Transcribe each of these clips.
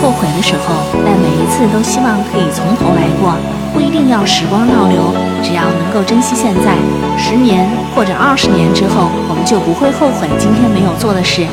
后悔的时候，但每一次都希望可以从头来过，不一定要时光倒流，只要能够珍惜现在，十年或者二十年之后，我们就不会后悔今天没有做的事。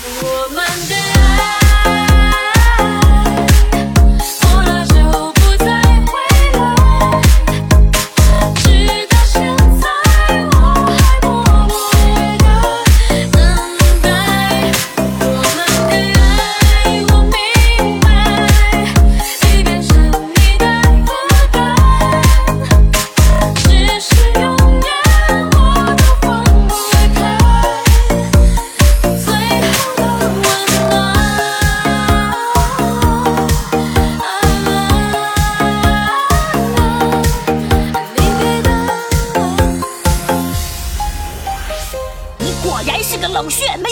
我们的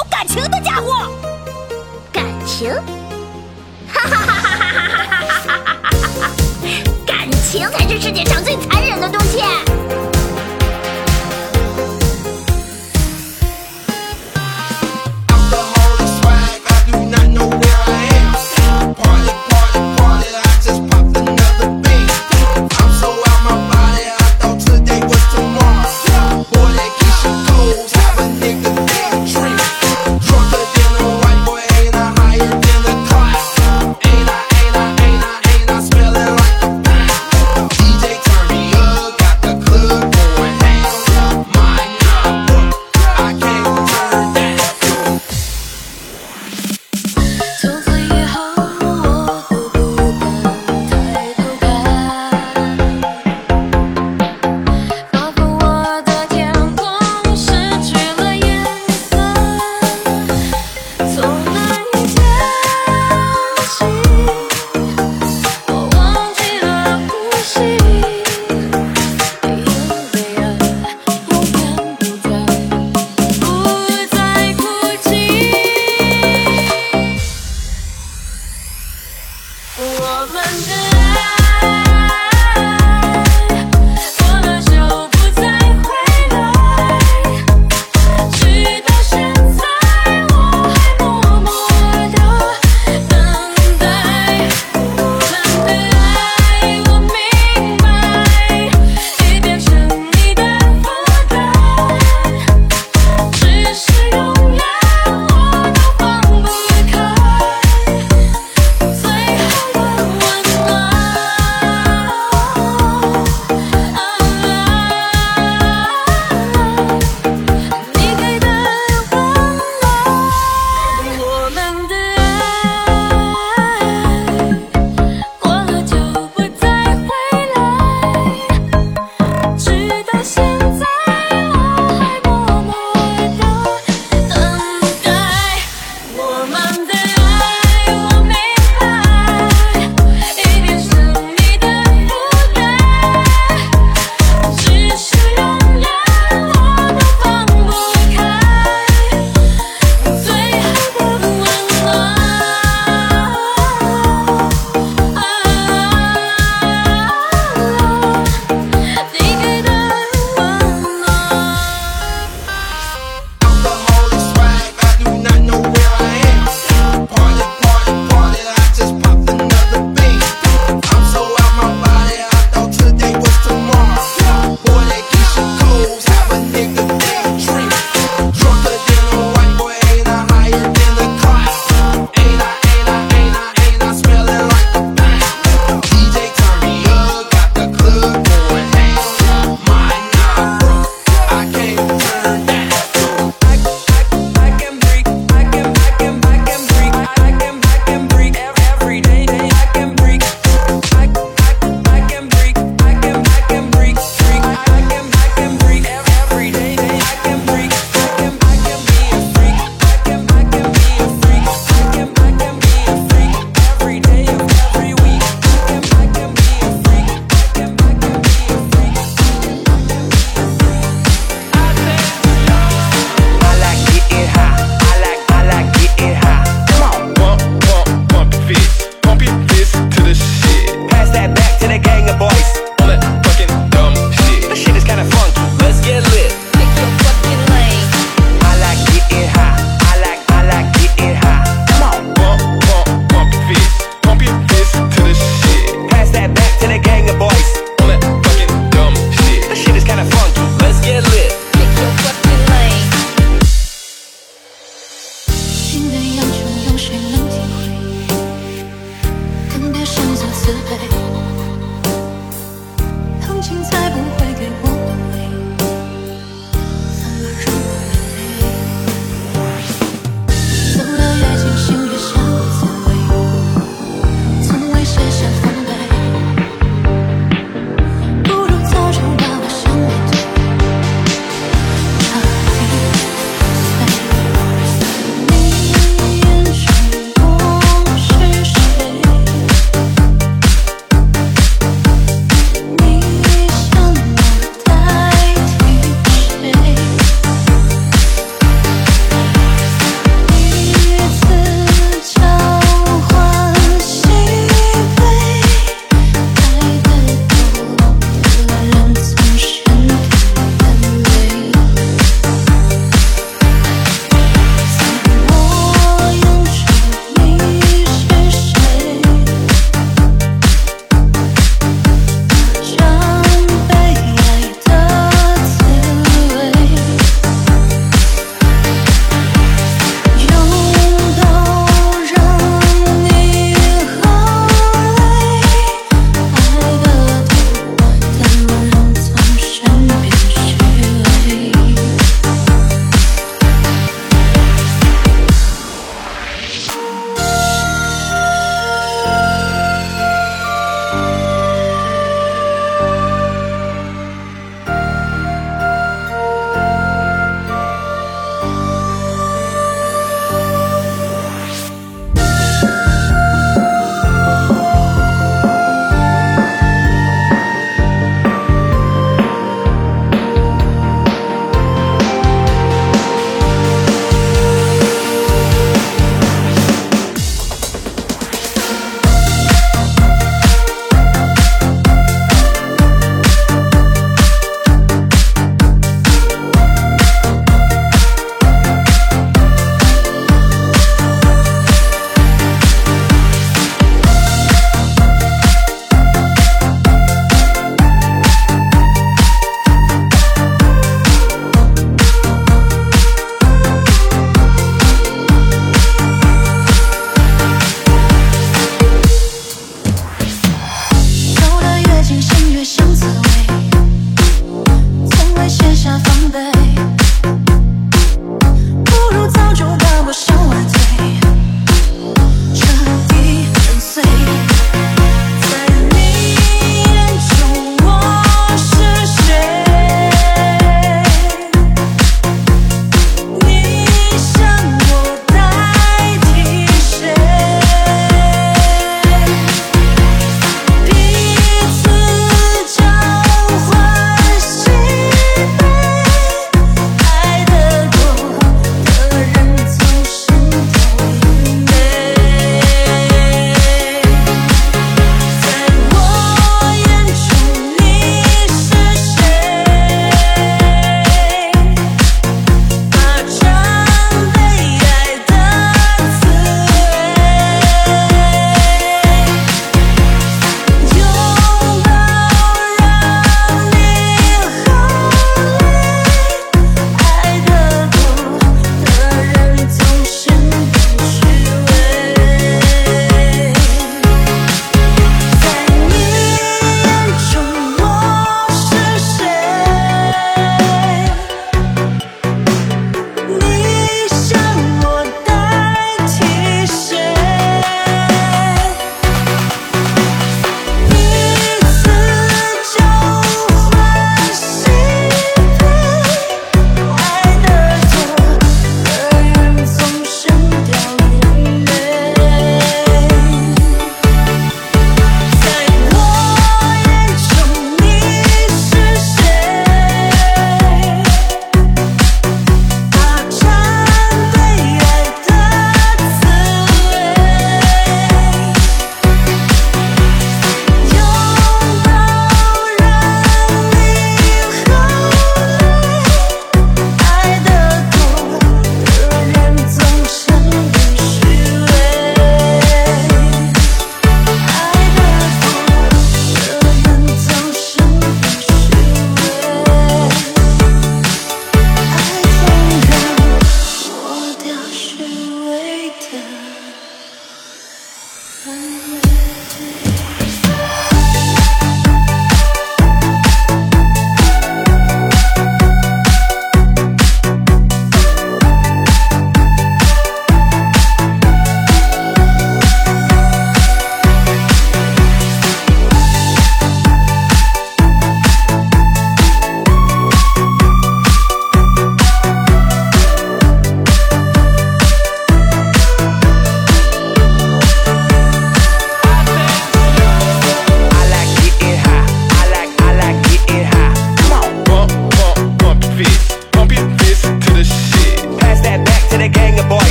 有感情的家伙，感情，哈哈哈哈哈哈哈哈哈哈哈哈，感情才是世界上最残忍的东西。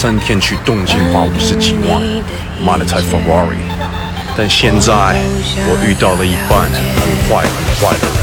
三天去东京花五十几万，买了台 Ferrari，但现在我遇到了一半很坏很坏的人。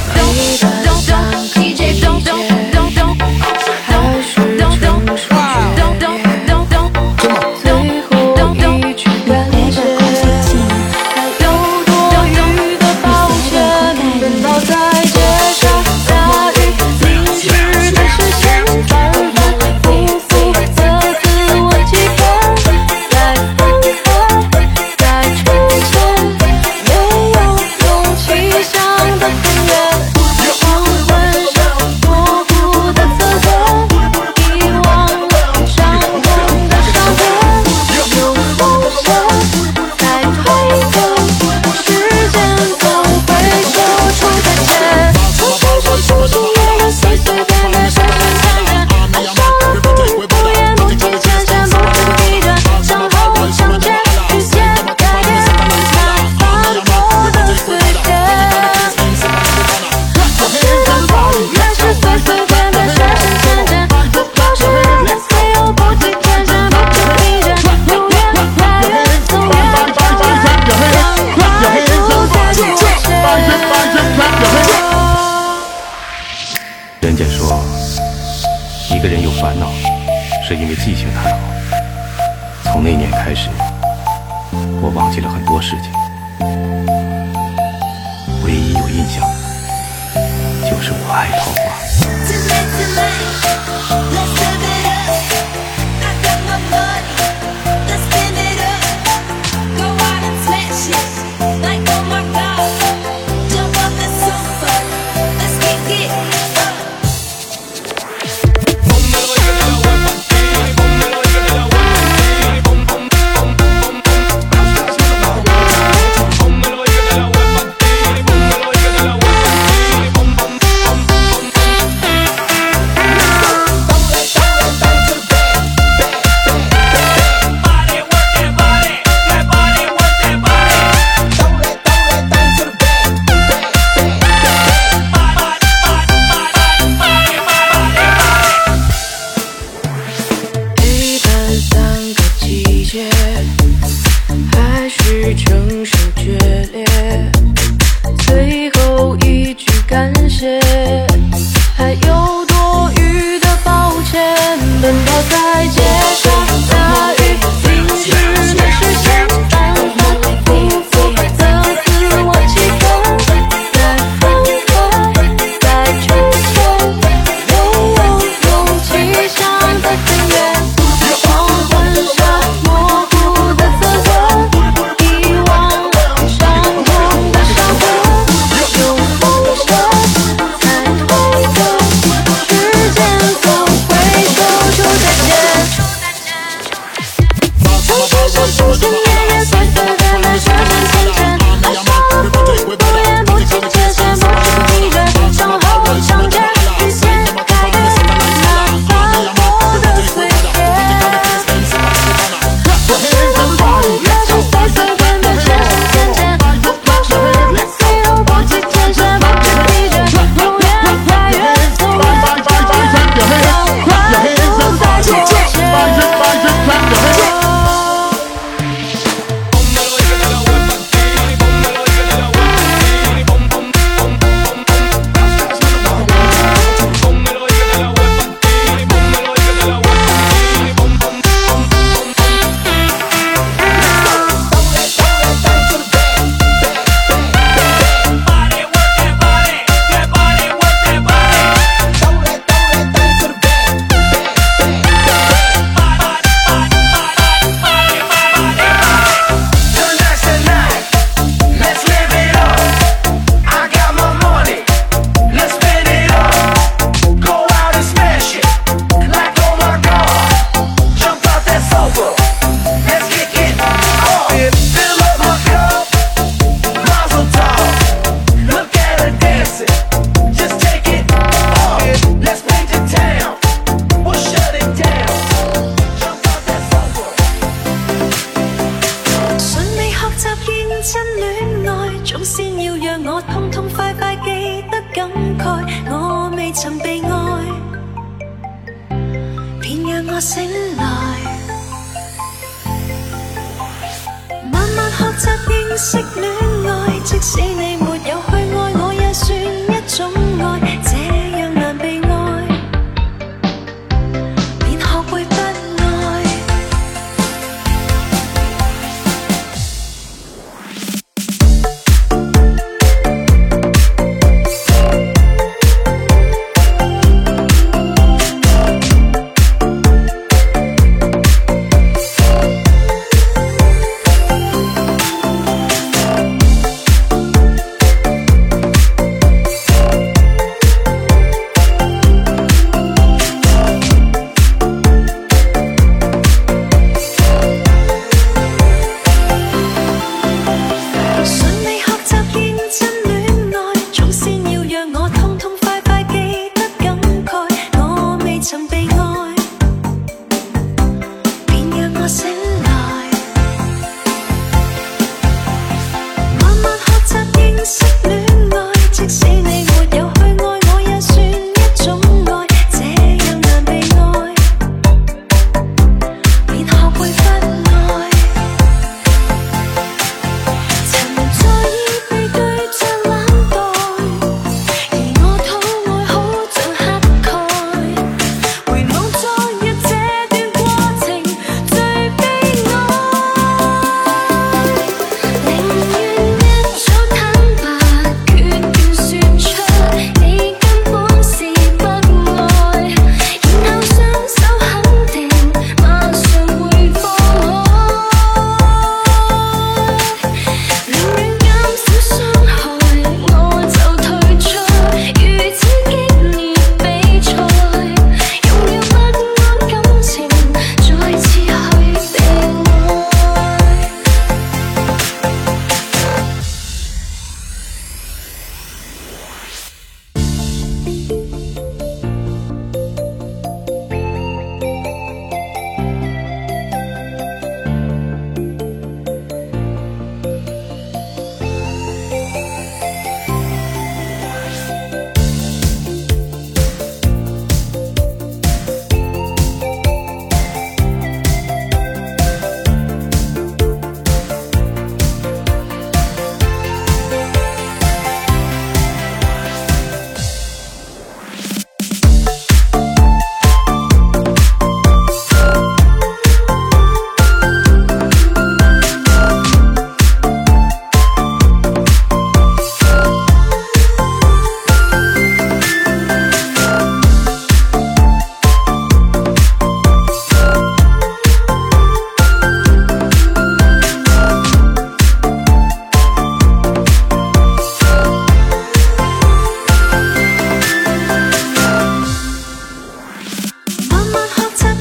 Música